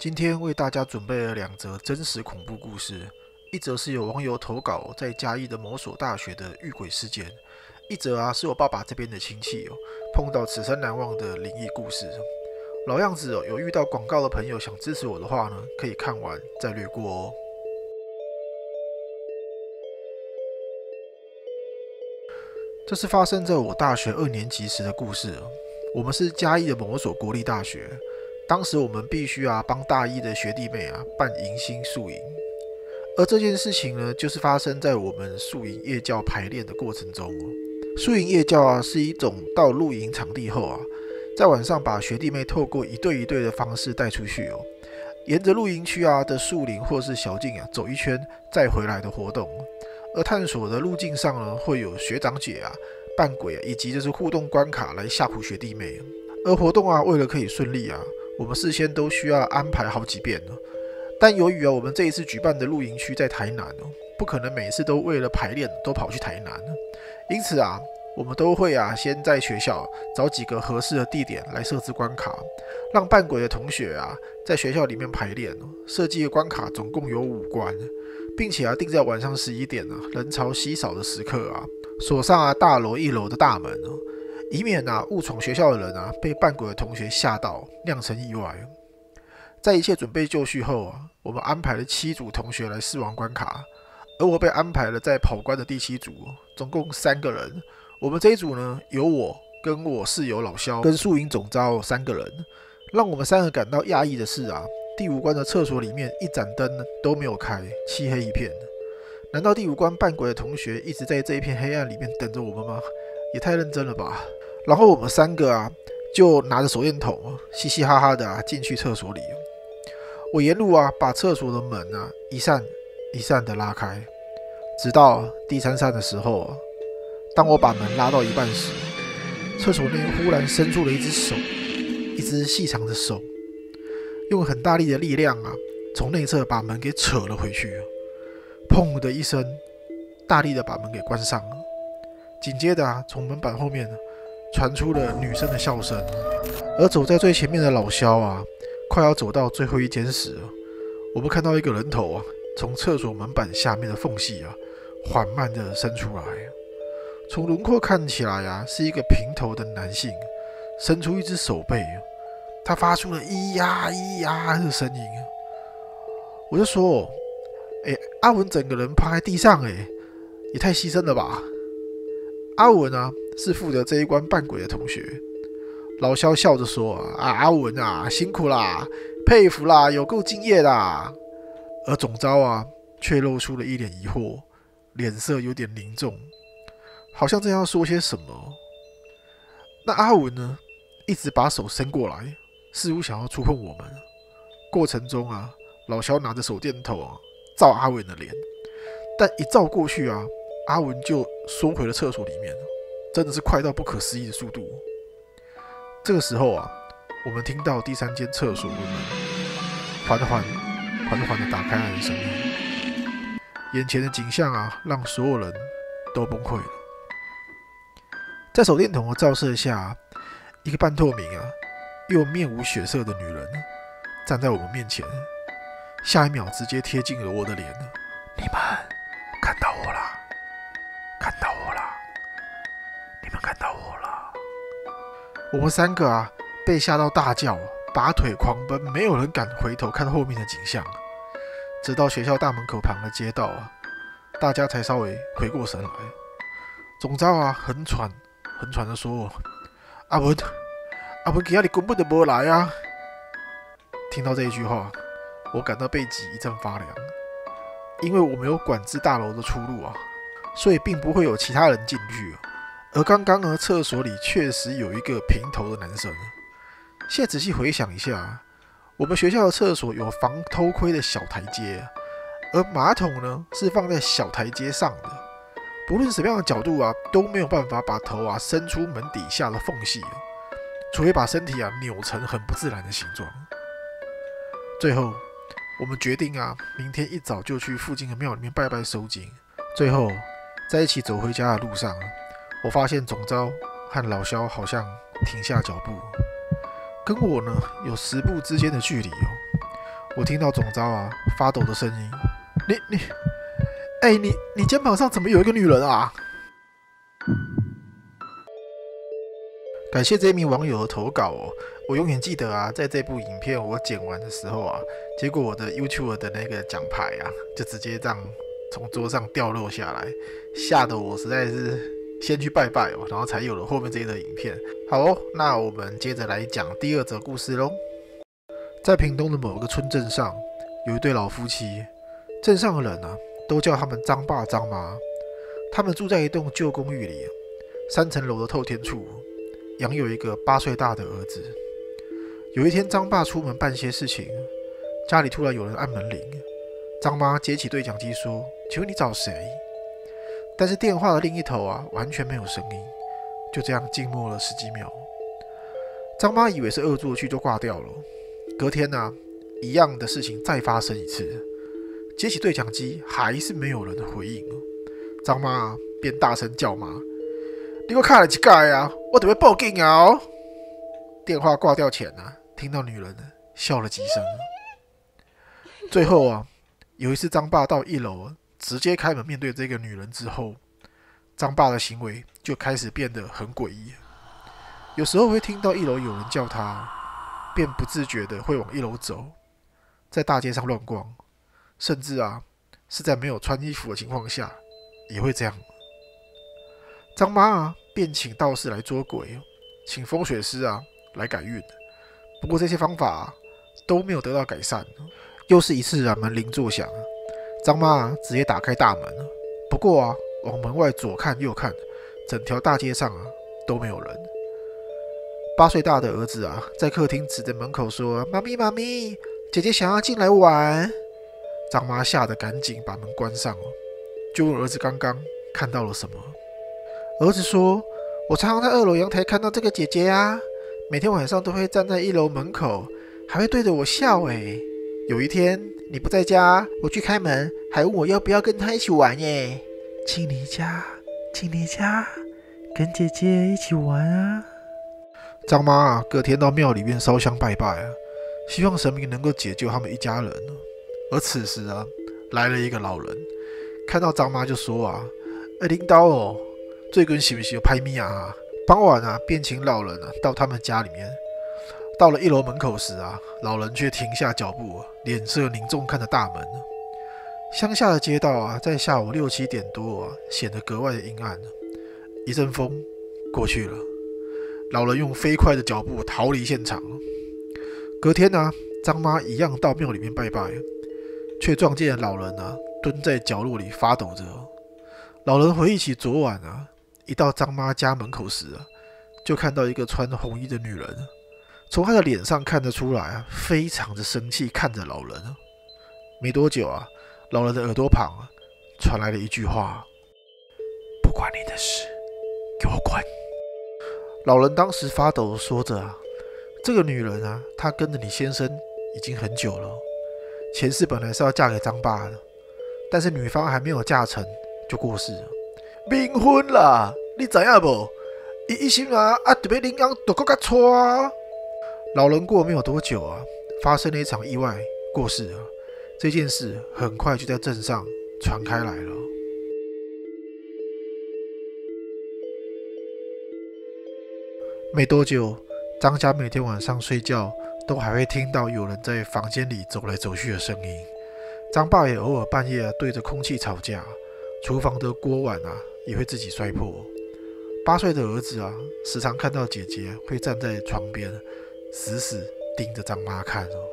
今天为大家准备了两则真实恐怖故事，一则是有网友投稿在嘉义的某所大学的遇鬼事件，一则啊是我爸爸这边的亲戚哦碰到此生难忘的灵异故事。老样子哦，有遇到广告的朋友想支持我的话呢，可以看完再略过哦。这是发生在我大学二年级时的故事。我们是嘉义的某所国立大学。当时我们必须啊帮大一的学弟妹啊办迎新宿营，而这件事情呢，就是发生在我们宿营夜教排练的过程中。宿营夜教啊是一种到露营场地后啊，在晚上把学弟妹透过一对一对的方式带出去哦，沿着露营区啊的树林或是小径啊走一圈再回来的活动。而探索的路径上呢，会有学长姐啊扮鬼啊，以及就是互动关卡来吓唬学弟妹。而活动啊，为了可以顺利啊。我们事先都需要安排好几遍呢，但由于啊，我们这一次举办的露营区在台南哦，不可能每次都为了排练都跑去台南，因此啊，我们都会啊，先在学校找几个合适的地点来设置关卡，让扮鬼的同学啊，在学校里面排练哦。设计的关卡总共有五关，并且啊，定在晚上十一点啊，人潮稀少的时刻啊，锁上啊大楼一楼的大门哦。以免啊误闯学校的人啊被扮鬼的同学吓到，酿成意外。在一切准备就绪后啊，我们安排了七组同学来试玩关卡，而我被安排了在跑关的第七组，总共三个人。我们这一组呢，有我跟我室友老肖跟树影总招三个人。让我们三个感到讶异的是啊，第五关的厕所里面一盏灯都没有开，漆黑一片。难道第五关扮鬼的同学一直在这一片黑暗里面等着我们吗？也太认真了吧！然后我们三个啊，就拿着手电筒，嘻嘻哈哈的啊进去厕所里。我沿路啊把厕所的门啊一扇一扇的拉开，直到第三扇的时候，当我把门拉到一半时，厕所内忽然伸出了一只手，一只细长的手，用很大力的力量啊，从内侧把门给扯了回去。砰的一声，大力的把门给关上了。紧接着啊，从门板后面。传出了女生的笑声，而走在最前面的老肖啊，快要走到最后一间时，我们看到一个人头啊，从厕所门板下面的缝隙啊，缓慢地伸出来。从轮廓看起来啊，是一个平头的男性，伸出一只手背，他发出了咿呀咿呀的声音。我就说，哎，阿文整个人趴在地上，哎，也太牺牲了吧。阿文啊。是负责这一关扮鬼的同学，老肖笑着说：“啊，阿文啊，辛苦啦，佩服啦，有够敬业啦。”而总招啊，却露出了一脸疑惑，脸色有点凝重，好像正要说些什么。那阿文呢，一直把手伸过来，似乎想要触碰我们。过程中啊，老肖拿着手电筒啊，照阿文的脸，但一照过去啊，阿文就缩回了厕所里面。真的是快到不可思议的速度。这个时候啊，我们听到第三间厕所门缓缓、缓缓的打开来的声音。眼前的景象啊，让所有人都崩溃了。在手电筒的照射下，一个半透明啊又面无血色的女人站在我们面前，下一秒直接贴近了我的脸。你们看到我了？我们三个啊被吓到大叫，拔腿狂奔，没有人敢回头看后面的景象。直到学校大门口旁的街道啊，大家才稍微回过神来。总招啊很喘很喘的说：“阿文，阿文，今日你根本就没来啊！”听到这一句话，我感到背脊一阵发凉，因为我没有管制大楼的出入啊，所以并不会有其他人进去。而刚刚呢，厕所里确实有一个平头的男生。现在仔细回想一下，我们学校的厕所有防偷窥的小台阶，而马桶呢是放在小台阶上的，不论什么样的角度啊，都没有办法把头啊伸出门底下的缝隙，除非把身体啊扭成很不自然的形状。最后，我们决定啊，明天一早就去附近的庙里面拜拜收金。最后，在一起走回家的路上。我发现总招和老肖好像停下脚步，跟我呢有十步之间的距离哦。我听到总招啊发抖的声音：“你你，哎你你肩膀上怎么有一个女人啊？”感谢这名网友的投稿哦，我永远记得啊，在这部影片我剪完的时候啊，结果我的 YouTube 的那个奖牌啊，就直接这样从桌上掉落下来，吓得我实在是先去拜拜哦，然后才有了后面这一则影片。好哦，那我们接着来讲第二则故事喽。在屏东的某个村镇上，有一对老夫妻，镇上的人啊，都叫他们张爸张妈。他们住在一栋旧公寓里，三层楼的透天处。养有一个八岁大的儿子。有一天，张爸出门办些事情，家里突然有人按门铃。张妈接起对讲机说：“请问你找谁？”但是电话的另一头啊，完全没有声音。就这样静默了十几秒。张妈以为是恶作剧，就挂掉了。隔天呢，一样的事情再发生一次，接起对讲机还是没有人回应。张妈便大声叫骂。你给我看了几盖啊！我准备报警啊！电话挂掉前呢，听到女人笑了几声。最后啊，有一次张爸到一楼直接开门面对这个女人之后，张爸的行为就开始变得很诡异。有时候会听到一楼有人叫他，便不自觉的会往一楼走，在大街上乱逛，甚至啊是在没有穿衣服的情况下也会这样。张妈啊。便请道士来捉鬼，请风水师啊来改运。不过这些方法都没有得到改善。又是一次啊门铃作响，张妈直接打开大门。不过啊往门外左看右看，整条大街上啊都没有人。八岁大的儿子啊在客厅指着门口说：“妈咪妈咪，姐姐想要进来玩。”张妈吓得赶紧把门关上了，就问儿子刚刚看到了什么。儿子说：“我常常在二楼阳台看到这个姐姐呀，每天晚上都会站在一楼门口，还会对着我笑。哎，有一天你不在家，我去开门，还问我要不要跟他一起玩。耶，请你家，请你家，跟姐姐一起玩啊。”张妈啊，隔天到庙里面烧香拜拜啊，希望神明能够解救他们一家人。而此时啊，来了一个老人，看到张妈就说：“啊，哎，领导哦。”最近是不是有拍咪啊？傍晚啊，便请老人啊到他们家里面。到了一楼门口时啊，老人却停下脚步，脸色凝重看着大门。乡下的街道啊，在下午六七点多啊，显得格外的阴暗。一阵风过去了，老人用飞快的脚步逃离现场。隔天呢，张妈一样到庙里面拜拜，却撞见老人啊蹲在角落里发抖着。老人回忆起昨晚啊。一到张妈家门口时啊，就看到一个穿红衣的女人，从他的脸上看得出来啊，非常的生气，看着老人。没多久啊，老人的耳朵旁啊，传来了一句话：“不关你的事，给我滚！”老人当时发抖，说着啊：“这个女人啊，她跟着你先生已经很久了，前世本来是要嫁给张爸的，但是女方还没有嫁成就过世了，冥婚啦。”你知影不？伊一心啊啊，特别灵光都搁较错啊。老人过没有多久啊，发生了一场意外，过世了。这件事很快就在镇上传开来了。没多久，张家每天晚上睡觉都还会听到有人在房间里走来走去的声音。张爸也偶尔半夜对着空气吵架，厨房的锅碗啊也会自己摔破。八岁的儿子啊，时常看到姐姐会站在床边，死死盯着张妈看哦。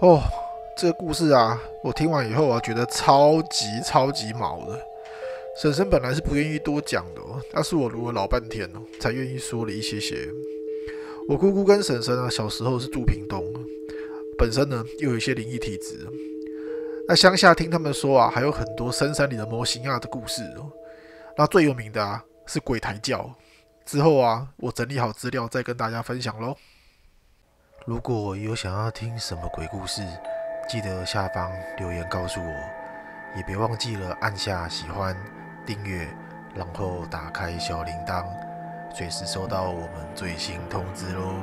哦，这个故事啊，我听完以后啊，觉得超级超级毛的。婶婶本来是不愿意多讲的，哦但是我如了老半天哦，才愿意说了一些些。我姑姑跟婶婶啊，小时候是住屏东，本身呢又有一些灵异体质。那乡下听他们说啊，还有很多深山里的模型啊的故事哦。那最有名的啊是鬼抬轿。之后啊，我整理好资料再跟大家分享喽。如果有想要听什么鬼故事，记得下方留言告诉我，也别忘记了按下喜欢、订阅，然后打开小铃铛，随时收到我们最新通知喽。